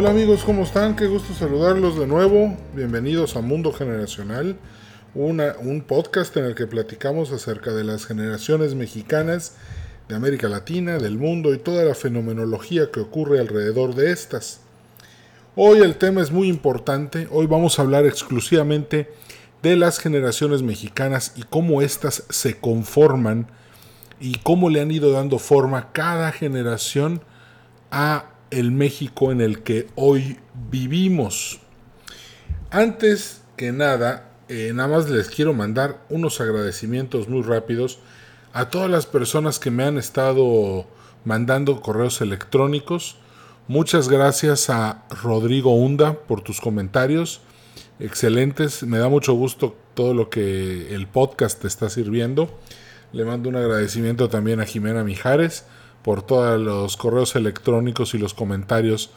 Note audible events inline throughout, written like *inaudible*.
Hola amigos, ¿cómo están? Qué gusto saludarlos de nuevo. Bienvenidos a Mundo Generacional, un podcast en el que platicamos acerca de las generaciones mexicanas de América Latina, del mundo y toda la fenomenología que ocurre alrededor de estas. Hoy el tema es muy importante, hoy vamos a hablar exclusivamente de las generaciones mexicanas y cómo éstas se conforman y cómo le han ido dando forma cada generación a el México en el que hoy vivimos. Antes que nada, eh, nada más les quiero mandar unos agradecimientos muy rápidos a todas las personas que me han estado mandando correos electrónicos. Muchas gracias a Rodrigo Hunda por tus comentarios. Excelentes, me da mucho gusto todo lo que el podcast te está sirviendo. Le mando un agradecimiento también a Jimena Mijares por todos los correos electrónicos y los comentarios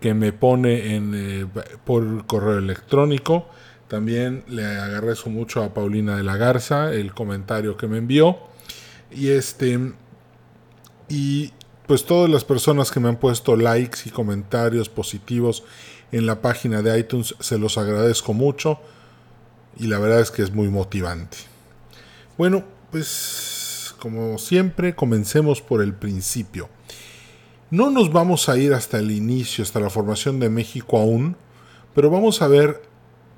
que me pone en, eh, por correo electrónico. También le agradezco mucho a Paulina de la Garza el comentario que me envió. Y este y pues todas las personas que me han puesto likes y comentarios positivos en la página de iTunes se los agradezco mucho y la verdad es que es muy motivante. Bueno, pues como siempre, comencemos por el principio. No nos vamos a ir hasta el inicio, hasta la formación de México aún, pero vamos a ver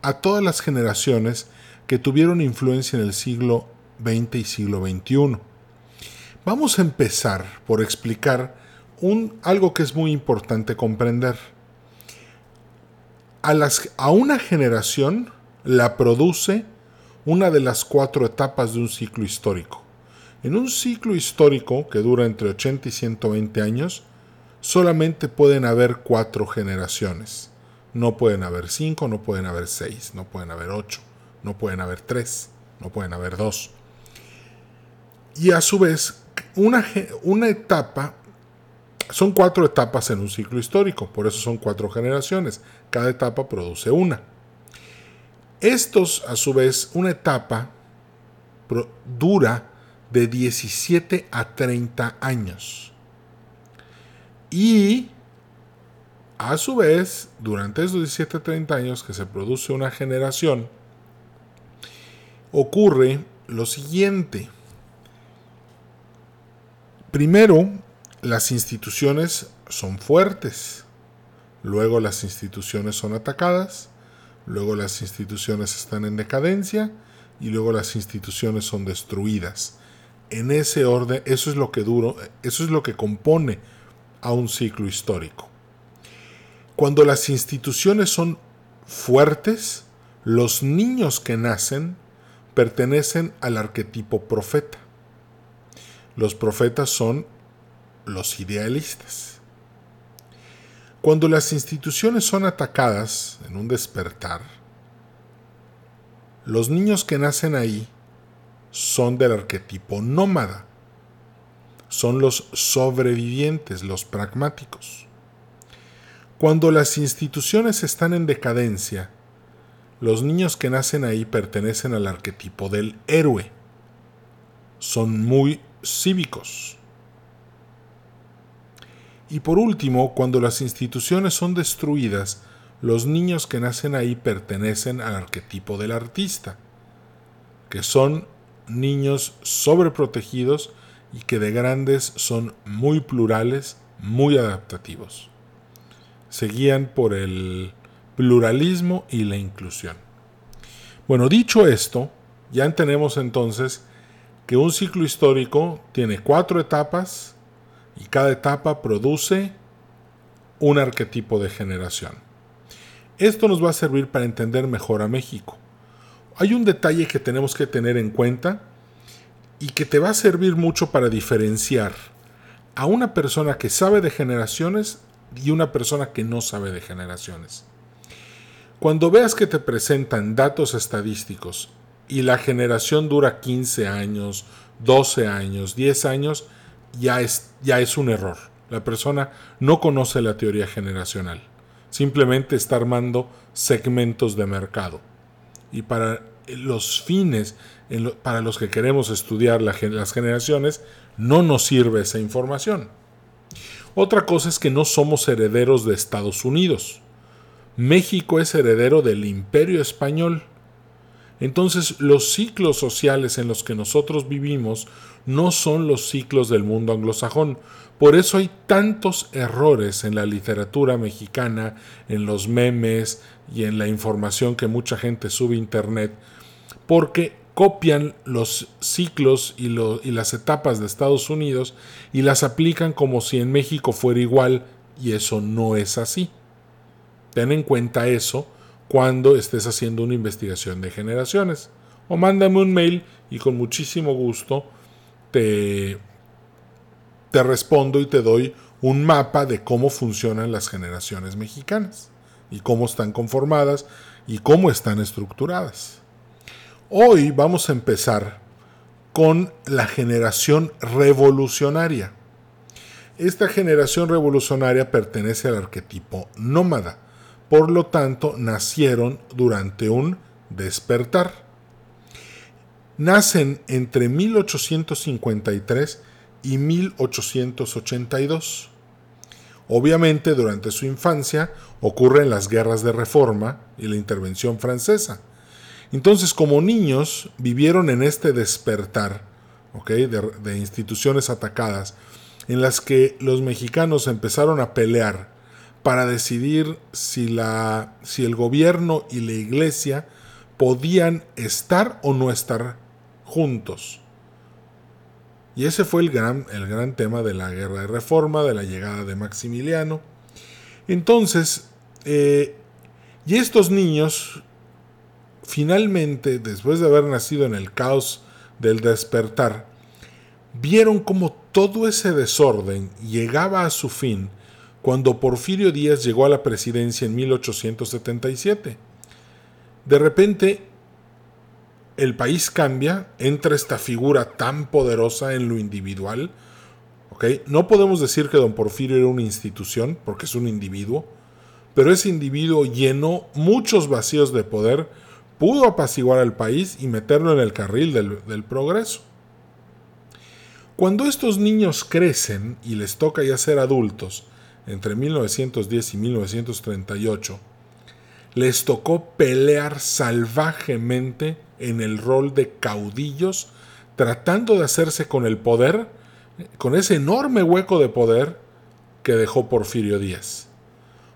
a todas las generaciones que tuvieron influencia en el siglo XX y siglo XXI. Vamos a empezar por explicar un, algo que es muy importante comprender. A, las, a una generación la produce una de las cuatro etapas de un ciclo histórico. En un ciclo histórico que dura entre 80 y 120 años, solamente pueden haber cuatro generaciones. No pueden haber cinco, no pueden haber seis, no pueden haber ocho, no pueden haber tres, no pueden haber dos. Y a su vez, una, una etapa, son cuatro etapas en un ciclo histórico, por eso son cuatro generaciones. Cada etapa produce una. Estos, a su vez, una etapa dura de 17 a 30 años. Y a su vez, durante esos 17 a 30 años que se produce una generación, ocurre lo siguiente. Primero, las instituciones son fuertes, luego las instituciones son atacadas, luego las instituciones están en decadencia y luego las instituciones son destruidas en ese orden, eso es lo que duro, eso es lo que compone a un ciclo histórico. Cuando las instituciones son fuertes, los niños que nacen pertenecen al arquetipo profeta. Los profetas son los idealistas. Cuando las instituciones son atacadas en un despertar, los niños que nacen ahí son del arquetipo nómada. Son los sobrevivientes, los pragmáticos. Cuando las instituciones están en decadencia, los niños que nacen ahí pertenecen al arquetipo del héroe. Son muy cívicos. Y por último, cuando las instituciones son destruidas, los niños que nacen ahí pertenecen al arquetipo del artista, que son niños sobreprotegidos y que de grandes son muy plurales, muy adaptativos. Se guían por el pluralismo y la inclusión. Bueno, dicho esto, ya entendemos entonces que un ciclo histórico tiene cuatro etapas y cada etapa produce un arquetipo de generación. Esto nos va a servir para entender mejor a México hay un detalle que tenemos que tener en cuenta y que te va a servir mucho para diferenciar a una persona que sabe de generaciones y una persona que no sabe de generaciones. Cuando veas que te presentan datos estadísticos y la generación dura 15 años, 12 años, 10 años, ya es, ya es un error. La persona no conoce la teoría generacional. Simplemente está armando segmentos de mercado y para los fines para los que queremos estudiar las generaciones, no nos sirve esa información. Otra cosa es que no somos herederos de Estados Unidos. México es heredero del imperio español. Entonces los ciclos sociales en los que nosotros vivimos no son los ciclos del mundo anglosajón. Por eso hay tantos errores en la literatura mexicana, en los memes y en la información que mucha gente sube a internet, porque copian los ciclos y, y, las etapas de Estados Unidos y las aplican como si en México fuera igual y eso no es así. Ten en cuenta eso cuando estés haciendo una investigación de generaciones. O mándame un mail y con muchísimo gusto te, te respondo y te doy un mapa de cómo funcionan las generaciones mexicanas y cómo están conformadas y cómo están estructuradas. Hoy vamos a empezar con la generación revolucionaria. Esta generación revolucionaria pertenece al arquetipo nómada, por lo tanto nacieron durante un despertar. Nacen entre 1853 y 1882. Obviamente durante su infancia ocurren las guerras de reforma y la intervención francesa entonces, como niños, vivieron en este despertar de, instituciones atacadas, en las que los mexicanos empezaron a pelear para decidir si, la, si el gobierno y la iglesia podían estar o no estar juntos. Y ese fue el gran, el gran tema de la guerra de reforma, de la llegada de Maximiliano. Entonces, eh, y estos niños finalmente, después de haber nacido en el caos del despertar, vieron cómo todo ese desorden llegaba a su fin cuando Porfirio Díaz llegó a la presidencia en 1877. De repente, el país cambia, entra esta figura tan poderosa en lo individual. No podemos decir que don Porfirio era una institución, porque es un individuo, pero ese individuo llenó muchos vacíos de poder pudo apaciguar al país y meterlo en el carril del, progreso. Cuando estos niños crecen y les toca ya ser adultos, entre 1910 y 1938, les tocó pelear salvajemente en el rol de caudillos, tratando de hacerse con el poder, con ese enorme hueco de poder que dejó Porfirio Díaz.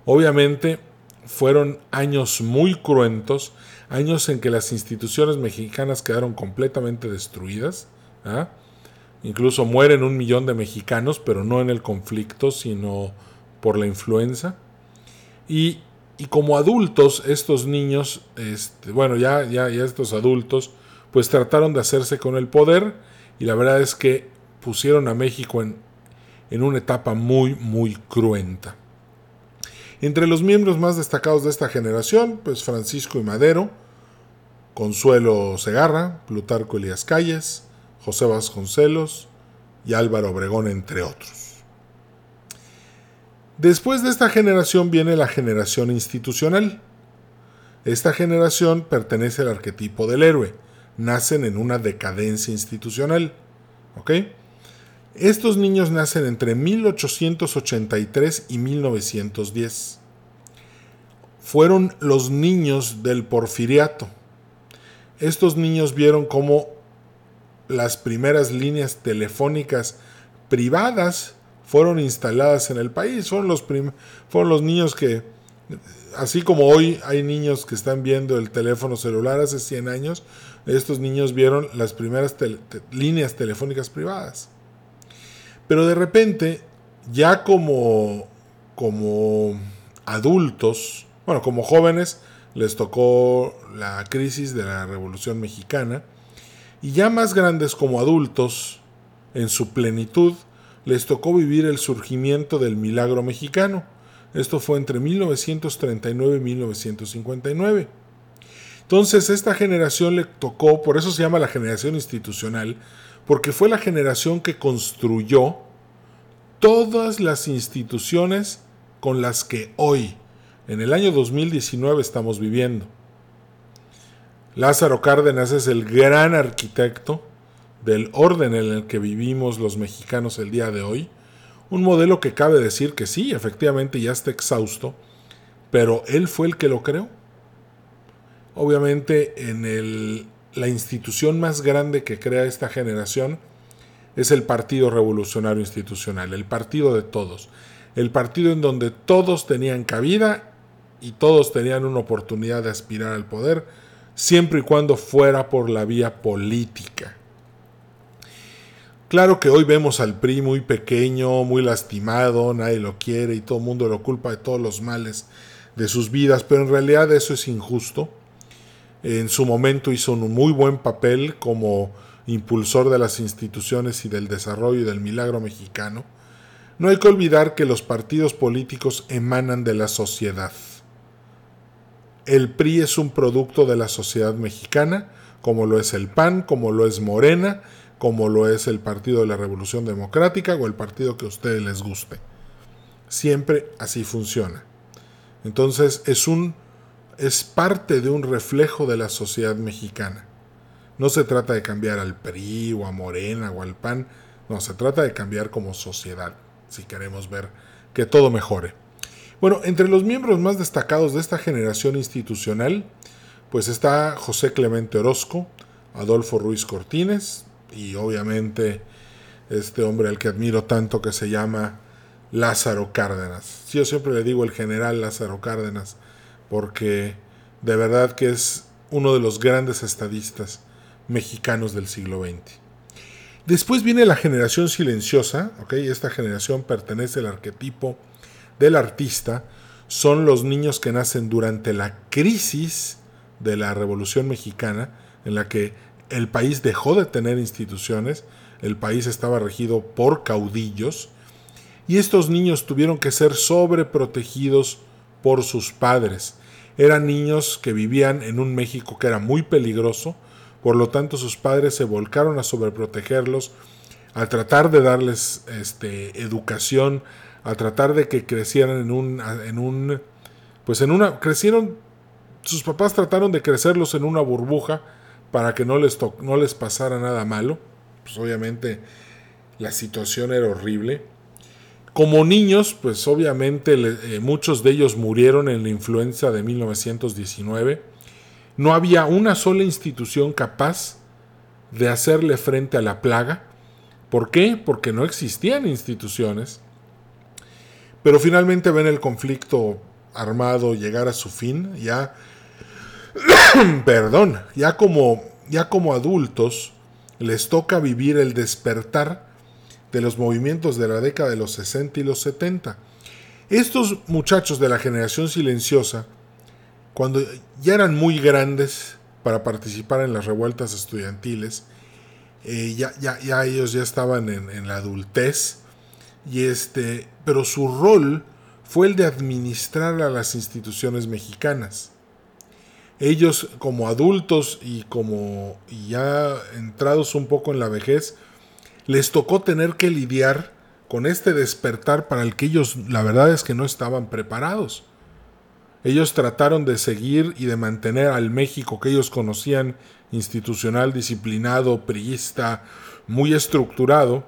Obviamente fueron años muy cruentos años en que las instituciones mexicanas quedaron completamente destruidas. ¿ah? Incluso mueren un millón de mexicanos, pero no en el conflicto, sino por la influenza. Y, como adultos, estos niños, este, bueno, ya, ya, ya estos adultos, pues trataron de hacerse con el poder y la verdad es que pusieron a México en, en una etapa muy, muy cruenta. Entre los miembros más destacados de esta generación, pues Francisco y Madero, Consuelo Segarra, Plutarco Elías Calles, José Vasconcelos y Álvaro Obregón, entre otros. Después de esta generación viene la generación institucional. Esta generación pertenece al arquetipo del héroe. Nacen en una decadencia institucional. ¿Ok? Estos niños nacen entre 1883 y 1910. Fueron los niños del porfiriato. Estos niños vieron cómo las primeras líneas telefónicas privadas fueron instaladas en el país. Fueron los, fueron los niños que, así como hoy hay niños que están viendo el teléfono celular hace 100 años, estos niños vieron las primeras líneas telefónicas privadas. Pero de repente, ya como, como adultos, bueno, como jóvenes, les tocó la crisis de la Revolución Mexicana, y ya más grandes como adultos, en su plenitud, les tocó vivir el surgimiento del milagro mexicano. Esto fue entre 1939 y 1959. Entonces, esta generación le tocó, por eso se llama la generación institucional, porque fue la generación que construyó todas las instituciones con las que hoy, en el año 2019, estamos viviendo. Lázaro Cárdenas es el gran arquitecto del orden en el que vivimos los mexicanos el día de hoy, Un modelo que cabe decir que sí, efectivamente ya está exhausto, pero él fue el que lo creó. Obviamente en el, la institución más grande que crea esta generación es el Partido Revolucionario Institucional, el partido de todos, el partido en donde todos tenían cabida y todos tenían una oportunidad de aspirar al poder, siempre y cuando fuera por la vía política. Claro que hoy vemos al PRI muy pequeño, muy lastimado, nadie lo quiere y todo el mundo lo culpa de todos los males de sus vidas, pero en realidad eso es injusto. En su momento hizo un muy buen papel como impulsor de las instituciones y del desarrollo y del milagro mexicano. No hay que olvidar que los partidos políticos emanan de la sociedad. El PRI es un producto de la sociedad mexicana, como lo es el PAN, como lo es Morena, como lo es el Partido de la Revolución Democrática o el partido que a ustedes les guste. Siempre así funciona. Entonces es un es parte de un reflejo de la sociedad mexicana. No se trata de cambiar al PRI o a Morena o al PAN, no, se trata de cambiar como sociedad, si queremos ver que todo mejore. Bueno, entre los miembros más destacados de esta generación institucional, pues está José Clemente Orozco, Adolfo Ruiz Cortines, y obviamente este hombre al que admiro tanto que se llama Lázaro Cárdenas. yo siempre le digo el general Lázaro Cárdenas porque de verdad que es uno de los grandes estadistas mexicanos del siglo XX. Después viene la generación silenciosa, esta generación pertenece al arquetipo del artista, son los niños que nacen durante la crisis de la Revolución Mexicana, en la que el país dejó de tener instituciones, el país estaba regido por caudillos, y estos niños tuvieron que ser sobreprotegidos por sus padres. Eran niños que vivían en un México que era muy peligroso, por lo tanto sus padres se volcaron a sobreprotegerlos, a tratar de darles este, educación, a tratar de que crecieran en un, en un, pues en una, crecieron, sus papás trataron de crecerlos en una burbuja, para que no les, no les pasara nada malo. Pues obviamente la situación era horrible. Como niños, pues obviamente eh, muchos de ellos murieron en la influenza de 1919. No había una sola institución capaz de hacerle frente a la plaga. ¿Por qué? Porque no existían instituciones. Pero finalmente ven el conflicto armado llegar a su fin. Ya *coughs* perdón, ya como, ya como adultos les toca vivir el despertar de los movimientos de la década de los 60 y los 70. Estos muchachos de la generación silenciosa, cuando ya eran muy grandes para participar en las revueltas estudiantiles, eh, ya, ya, ya, ellos ya estaban en, en, la adultez, y este, pero su rol fue el de administrar a las instituciones mexicanas ellos como adultos y como ya entrados un poco en la vejez, les tocó tener que lidiar con este despertar para el que ellos la verdad es que no estaban preparados. Ellos trataron de seguir y de mantener al México que ellos conocían institucional, disciplinado, priista, muy estructurado,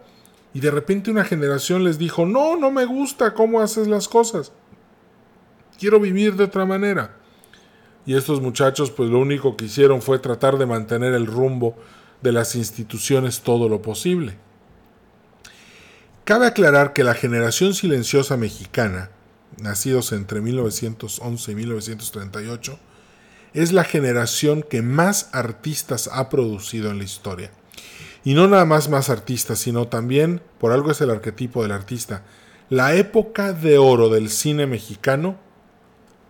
y de repente una generación les dijo, no, no me gusta cómo haces las cosas, quiero vivir de otra manera y estos muchachos pues lo único que hicieron fue tratar de mantener el rumbo de las instituciones todo lo posible. Cabe aclarar que la generación silenciosa mexicana, nacidos entre 1911 y 1938, es la generación que más artistas ha producido en la historia. Y no nada más más artistas, sino también, por algo es el arquetipo del artista, la época de oro del cine mexicano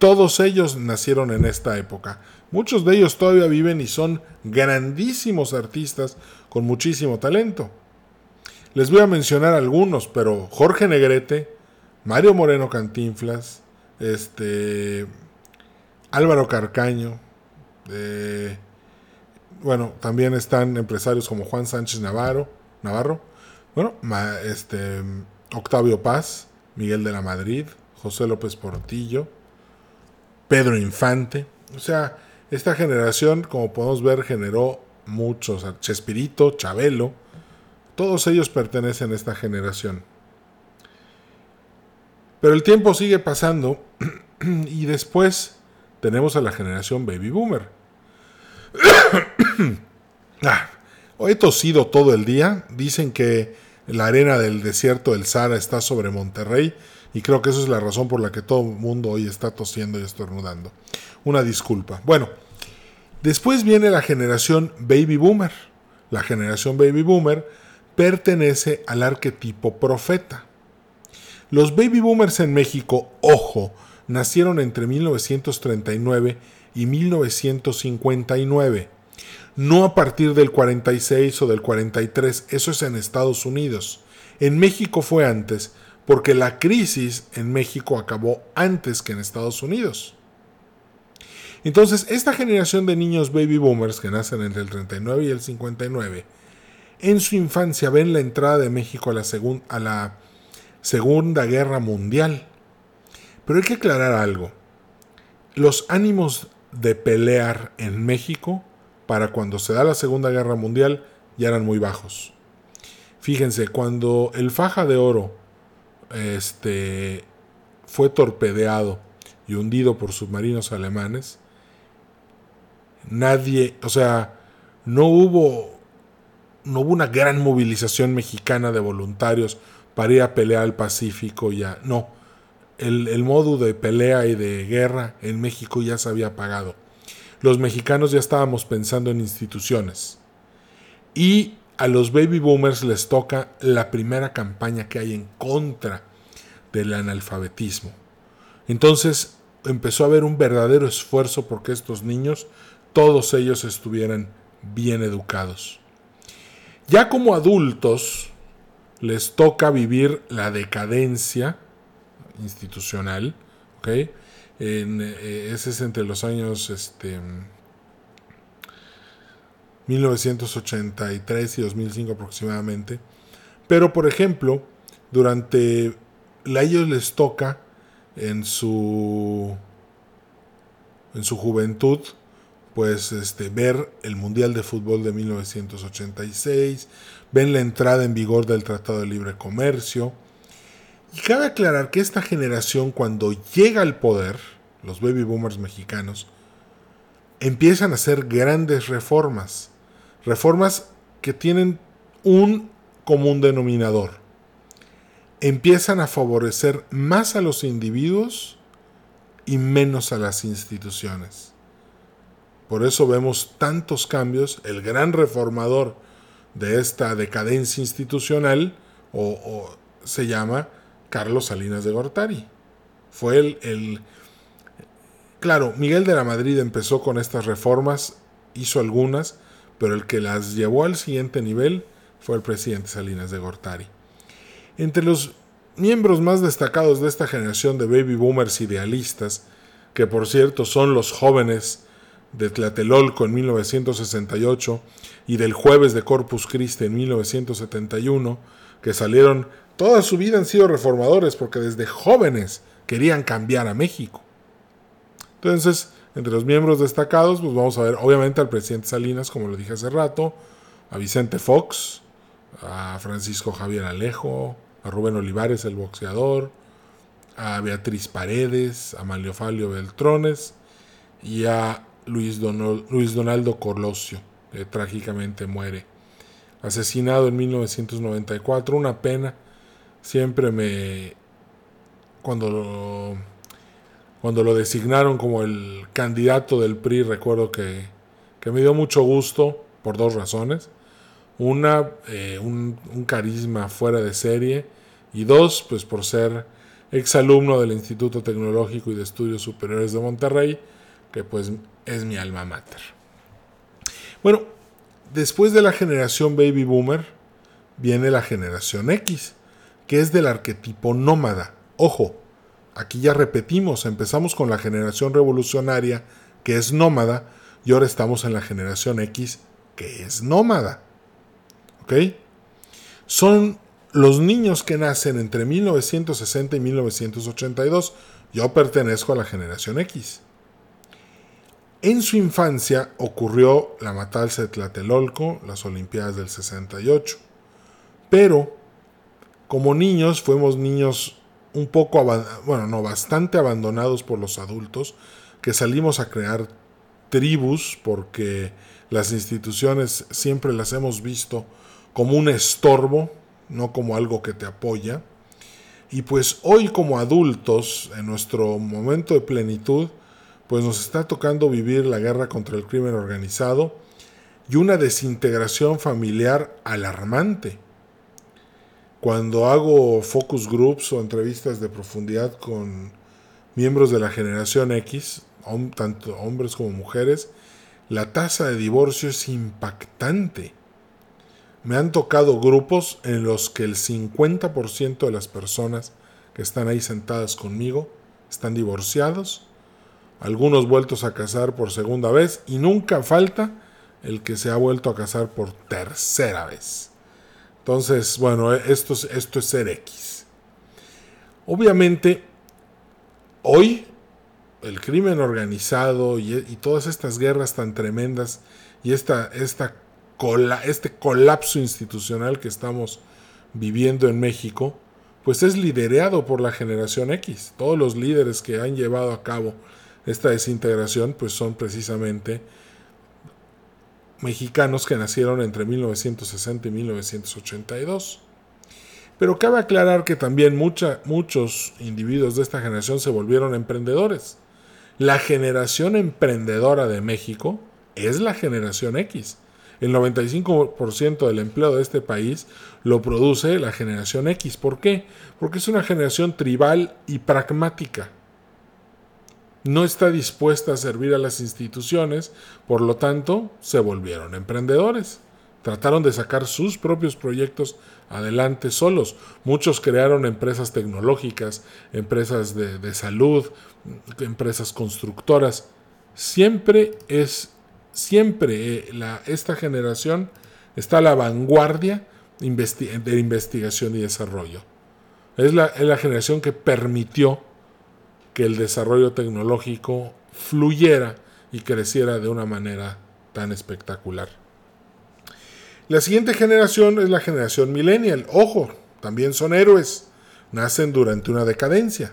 todos ellos nacieron en esta época. Muchos de ellos todavía viven y son grandísimos artistas con muchísimo talento. Les voy a mencionar algunos, pero Jorge Negrete, Mario Moreno Cantinflas, este, Álvaro Carcaño, eh, bueno, también están empresarios como Juan Sánchez Navarro, Navarro, bueno, este, Octavio Paz, Miguel de la Madrid, José López Portillo, Pedro Infante. O sea, esta generación, como podemos ver, generó muchos. Chespirito, Chabelo, todos ellos pertenecen a esta generación. Pero el tiempo sigue pasando *clears throat* y después tenemos a la generación baby boomer. *clears throat* ah, he tosido todo el día. Dicen que la arena del desierto del Sahara está sobre Monterrey y creo que esa es la razón por la que todo el mundo hoy está tosiendo y estornudando. Una disculpa. Bueno, después viene la generación baby boomer. La generación baby boomer pertenece al arquetipo profeta. Los baby boomers en México, ojo, nacieron entre 1939 y 1959. No a partir del 46 o del 43, eso es en Estados Unidos. En México fue antes, porque la crisis en México acabó antes que en Estados Unidos. Entonces, esta generación de niños baby boomers que nacen entre el 39 y el 59, en su infancia ven la entrada de México a la, a la Segunda Guerra Mundial. Pero hay que aclarar algo. Los ánimos de pelear en México para cuando se da la Segunda Guerra Mundial ya eran muy bajos. Fíjense, cuando el faja de oro este, fue torpedeado y hundido por submarinos alemanes, nadie, o sea, no hubo, no hubo una gran movilización mexicana de voluntarios para ir a pelear al Pacífico ya, no. El, el modo de pelea y de guerra en México ya se había apagado los mexicanos ya estábamos pensando en instituciones. Y a los baby boomers les toca la primera campaña que hay en contra del analfabetismo. Entonces empezó a haber un verdadero esfuerzo porque estos niños, todos ellos estuvieran bien educados. Ya como adultos, les toca vivir la decadencia institucional, ¿okay? En, eh, ese es entre los años este, 1983 y 2005 aproximadamente. Pero, por ejemplo, durante a ellos les toca en su en su juventud pues este ver el Mundial de Fútbol de 1986, ven la entrada en vigor del Tratado de Libre Comercio, y cabe aclarar que esta generación cuando llega al poder, los baby boomers mexicanos, empiezan a hacer grandes reformas. Reformas que tienen un común denominador. Empiezan a favorecer más a los individuos y menos a las instituciones. Por eso vemos tantos cambios. El gran reformador de esta decadencia institucional o, se llama Carlos Salinas de Gortari. Fue el, el, Claro, Miguel de la Madrid empezó con estas reformas, hizo algunas, pero el que las llevó al siguiente nivel fue el presidente Salinas de Gortari. Entre los miembros más destacados de esta generación de baby boomers idealistas, que por cierto son los jóvenes de Tlatelolco en 1968 y del jueves de Corpus Christi en 1971, que salieron, toda su vida han sido reformadores porque desde jóvenes querían cambiar a México. Entonces, entre los miembros destacados, pues vamos a ver obviamente al presidente Salinas, como lo dije hace rato, a Vicente Fox, a Francisco Javier Alejo, a Rubén Olivares, el boxeador, a Beatriz Paredes, a Maliofalio Beltrones y a Luis, Luis Donaldo Colosio, que trágicamente muere. Asesinado en 1994, una pena. Siempre me... Cuando cuando lo designaron como el candidato del PRI, recuerdo que, me dio mucho gusto por dos razones. Una, eh, un, carisma fuera de serie. Y dos, pues por ser exalumno del Instituto Tecnológico y de Estudios Superiores de Monterrey, que pues es mi alma mater. Bueno, después de la generación baby boomer, viene la generación X, que es del arquetipo nómada. Ojo, Aquí ya repetimos, empezamos con la generación revolucionaria que es nómada y ahora estamos en la generación X que es nómada. ¿Ok? Son los niños que nacen entre 1960 y 1982. Yo pertenezco a la generación X. En su infancia ocurrió la matanza de Tlatelolco, las Olimpiadas del 68. Pero, como niños, fuimos niños un poco, bueno, no, bastante abandonados por los adultos, que salimos a crear tribus porque las instituciones siempre las hemos visto como un estorbo, no como algo que te apoya. Y pues hoy como adultos, en nuestro momento de plenitud, pues nos está tocando vivir la guerra contra el crimen organizado y una desintegración familiar alarmante. Cuando hago focus groups o entrevistas de profundidad con miembros de la generación X, tanto hombres como mujeres, la tasa de divorcio es impactante. Me han tocado grupos en los que el 50% de las personas que están ahí sentadas conmigo están divorciados, algunos vueltos a casar por segunda vez y nunca falta el que se ha vuelto a casar por tercera vez. Entonces, bueno, esto es, esto es ser X. Obviamente, hoy el crimen organizado y, todas estas guerras tan tremendas y esta, esta este colapso institucional que estamos viviendo en México, pues es liderado por la generación X. Todos los líderes que han llevado a cabo esta desintegración, pues son precisamente mexicanos que nacieron entre 1960 y 1982. Pero cabe aclarar que también muchos individuos de esta generación se volvieron emprendedores. La generación emprendedora de México es la generación X. El 95% del empleo de este país lo produce la generación X. ¿Por qué? Porque es una generación tribal y pragmática no está dispuesta a servir a las instituciones, por lo tanto, se volvieron emprendedores. Trataron de sacar sus propios proyectos adelante solos. Muchos crearon empresas tecnológicas, empresas de, salud, empresas constructoras. Siempre es, siempre eh, la, esta generación está a la vanguardia de investigación y desarrollo. Es la, es la generación que permitió que el desarrollo tecnológico fluyera y creciera de una manera tan espectacular. La siguiente generación es la generación millennial. Ojo, también son héroes. Nacen durante una decadencia.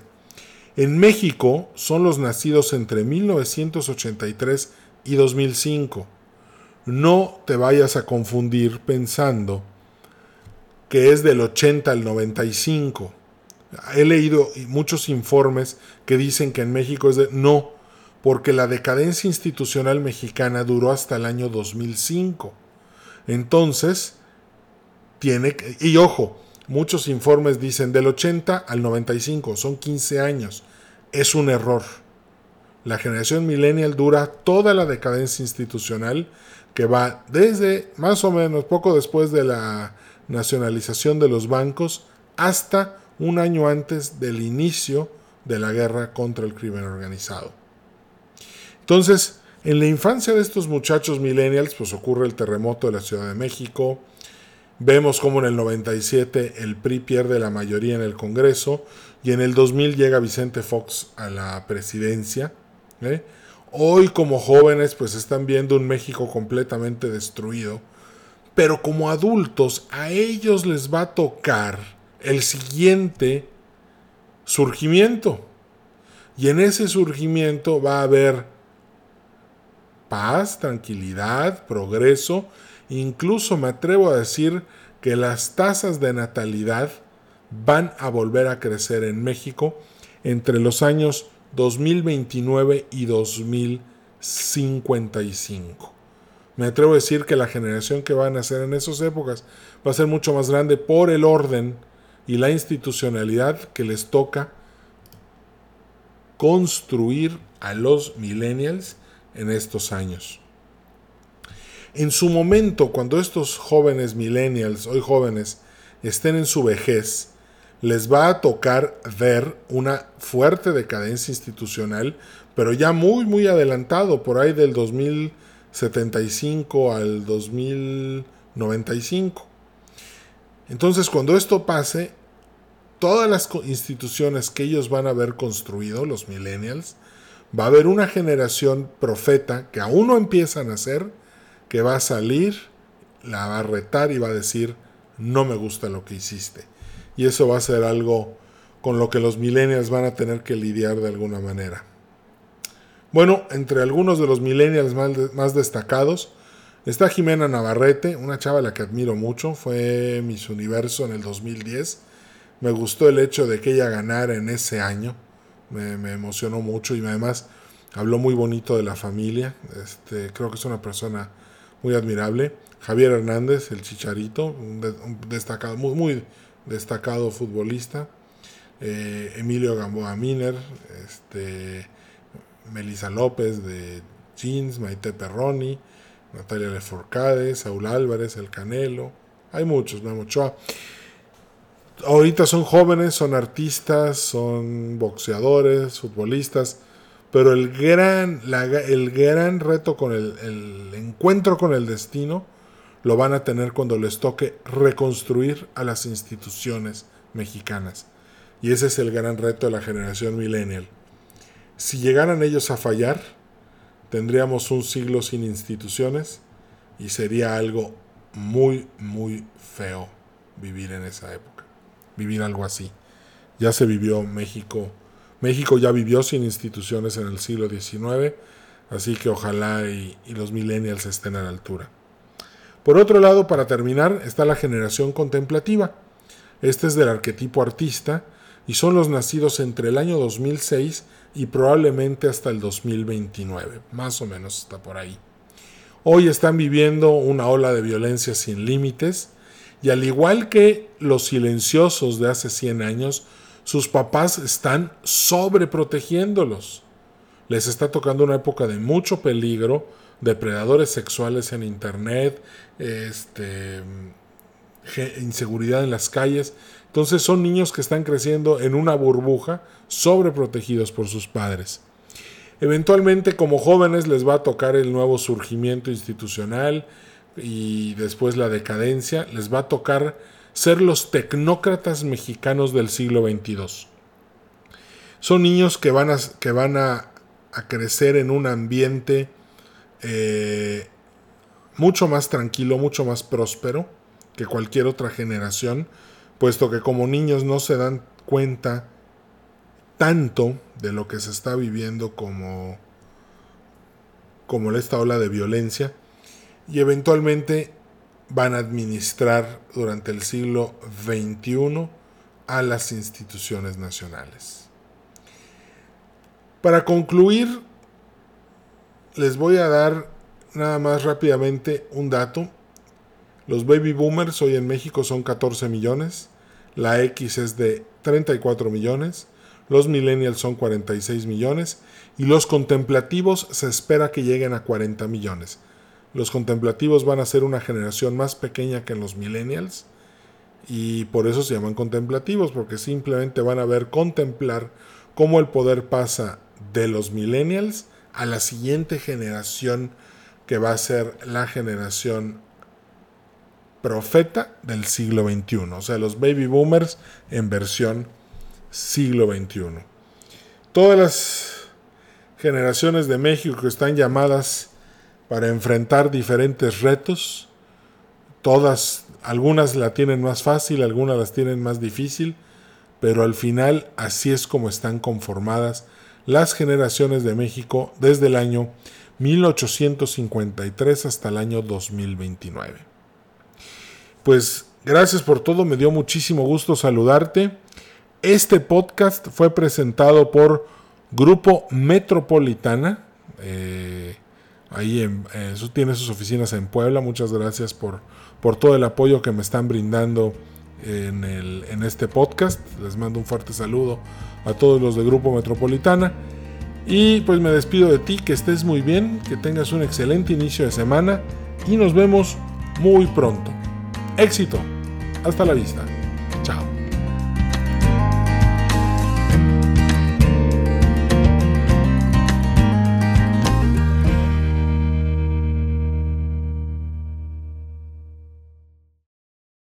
En México son los nacidos entre 1983 y 2005. No te vayas a confundir pensando que es del 80 al 95. He leído muchos informes que dicen que en México es de... No, porque la decadencia institucional mexicana duró hasta el año 2005. Entonces, tiene... Y ojo, muchos informes dicen del 80 al 95, son 15 años. Es un error. La generación millennial dura toda la decadencia institucional que va desde más o menos poco después de la nacionalización de los bancos hasta un año antes del inicio de la guerra contra el crimen organizado. Entonces, en la infancia de estos muchachos millennials, pues ocurre el terremoto de la Ciudad de México, vemos como en el 97 el PRI pierde la mayoría en el Congreso y en el 2000 llega Vicente Fox a la presidencia. ¿eh? Hoy como jóvenes pues están viendo un México completamente destruido, pero como adultos a ellos les va a tocar el siguiente surgimiento. Y en ese surgimiento va a haber paz, tranquilidad, progreso. Incluso me atrevo a decir que las tasas de natalidad van a volver a crecer en México entre los años 2029 y 2055. Me atrevo a decir que la generación que va a nacer en esas épocas va a ser mucho más grande por el orden y la institucionalidad que les toca construir a los millennials en estos años. En su momento, cuando estos jóvenes millennials, hoy jóvenes, estén en su vejez, les va a tocar ver una fuerte decadencia institucional, pero ya muy, muy adelantado, por ahí del 2075 al 2095. Entonces, cuando esto pase, todas las instituciones que ellos van a haber construido, los millennials, va a haber una generación profeta que aún no empieza a nacer, que va a salir, la va a retar y va a decir, no me gusta lo que hiciste. Y eso va a ser algo con lo que los millennials van a tener que lidiar de alguna manera. Bueno, entre algunos de los millennials más, destacados está Jimena Navarrete, una chava a la que admiro mucho, fue Miss Universo en el 2010. Me gustó el hecho de que ella ganara en ese año, me, emocionó mucho y además habló muy bonito de la familia. Este, creo que es una persona muy admirable. Javier Hernández, el Chicharito, un, destacado, muy, muy destacado futbolista. Eh, Emilio Gamboa Miner, este, Melissa López de Jeans, Maite Perroni, Natalia Leforcade, Saúl Álvarez, El Canelo. Hay muchos, Memo Ochoa. Ahorita son jóvenes, son artistas, son boxeadores, futbolistas pero el gran, el gran reto con el, el encuentro con el destino lo van a tener cuando les toque reconstruir a las instituciones mexicanas. Y ese es el gran reto de la generación millennial. Si llegaran ellos a fallar, tendríamos un siglo sin instituciones y sería algo muy, muy feo vivir en esa época. Vivir algo así. Ya se vivió México México ya vivió sin instituciones en el siglo XIX, así que ojalá y, los millennials estén a la altura. Por otro lado, para terminar, está la generación contemplativa. Este es del arquetipo artista y son los nacidos entre el año 2006 y probablemente hasta el 2029, más o menos está por ahí. Hoy están viviendo una ola de violencia sin límites y al igual que los silenciosos de hace 100 años, sus papás están sobreprotegiéndolos. Les está tocando una época de mucho peligro, depredadores sexuales en internet, este, inseguridad en las calles. Entonces son niños que están creciendo en una burbuja, sobreprotegidos por sus padres. Eventualmente como jóvenes les va a tocar el nuevo surgimiento institucional y después la decadencia, les va a tocar ser los tecnócratas mexicanos del siglo XXII. Son niños que van a, que van a, crecer en un ambiente eh, mucho más tranquilo, mucho más próspero que cualquier otra generación, puesto que como niños no se dan cuenta tanto de lo que se está viviendo como, como esta ola de violencia y eventualmente van a administrar durante el siglo XXI a las instituciones nacionales. Para concluir, les voy a dar nada más rápidamente un dato. Los baby boomers hoy en México son 14 millones, la X es de 34 millones, los millennials son 46 millones y los contemplativos se espera que lleguen a 40 millones. Los contemplativos van a ser una generación más pequeña que los millennials y por eso se llaman contemplativos, porque simplemente van a ver contemplar cómo el poder pasa de los millennials a la siguiente generación que va a ser la generación profeta del siglo XXI, o sea, los baby boomers en versión siglo XXI. Todas las generaciones de México que están llamadas para enfrentar diferentes retos. Todas, algunas la tienen más fácil, algunas las tienen más difícil, pero al final así es como están conformadas las generaciones de México desde el año 1853 hasta el año 2029. Pues gracias por todo, me dio muchísimo gusto saludarte. Este podcast fue presentado por Grupo Metropolitana. Eh, Ahí en, tiene sus oficinas en Puebla. Muchas gracias por, por todo el apoyo que me están brindando en, el, en este podcast. Les mando un fuerte saludo a todos los de Grupo Metropolitana. Y pues me despido de ti, que estés muy bien, que tengas un excelente inicio de semana y nos vemos muy pronto. Éxito. Hasta la vista.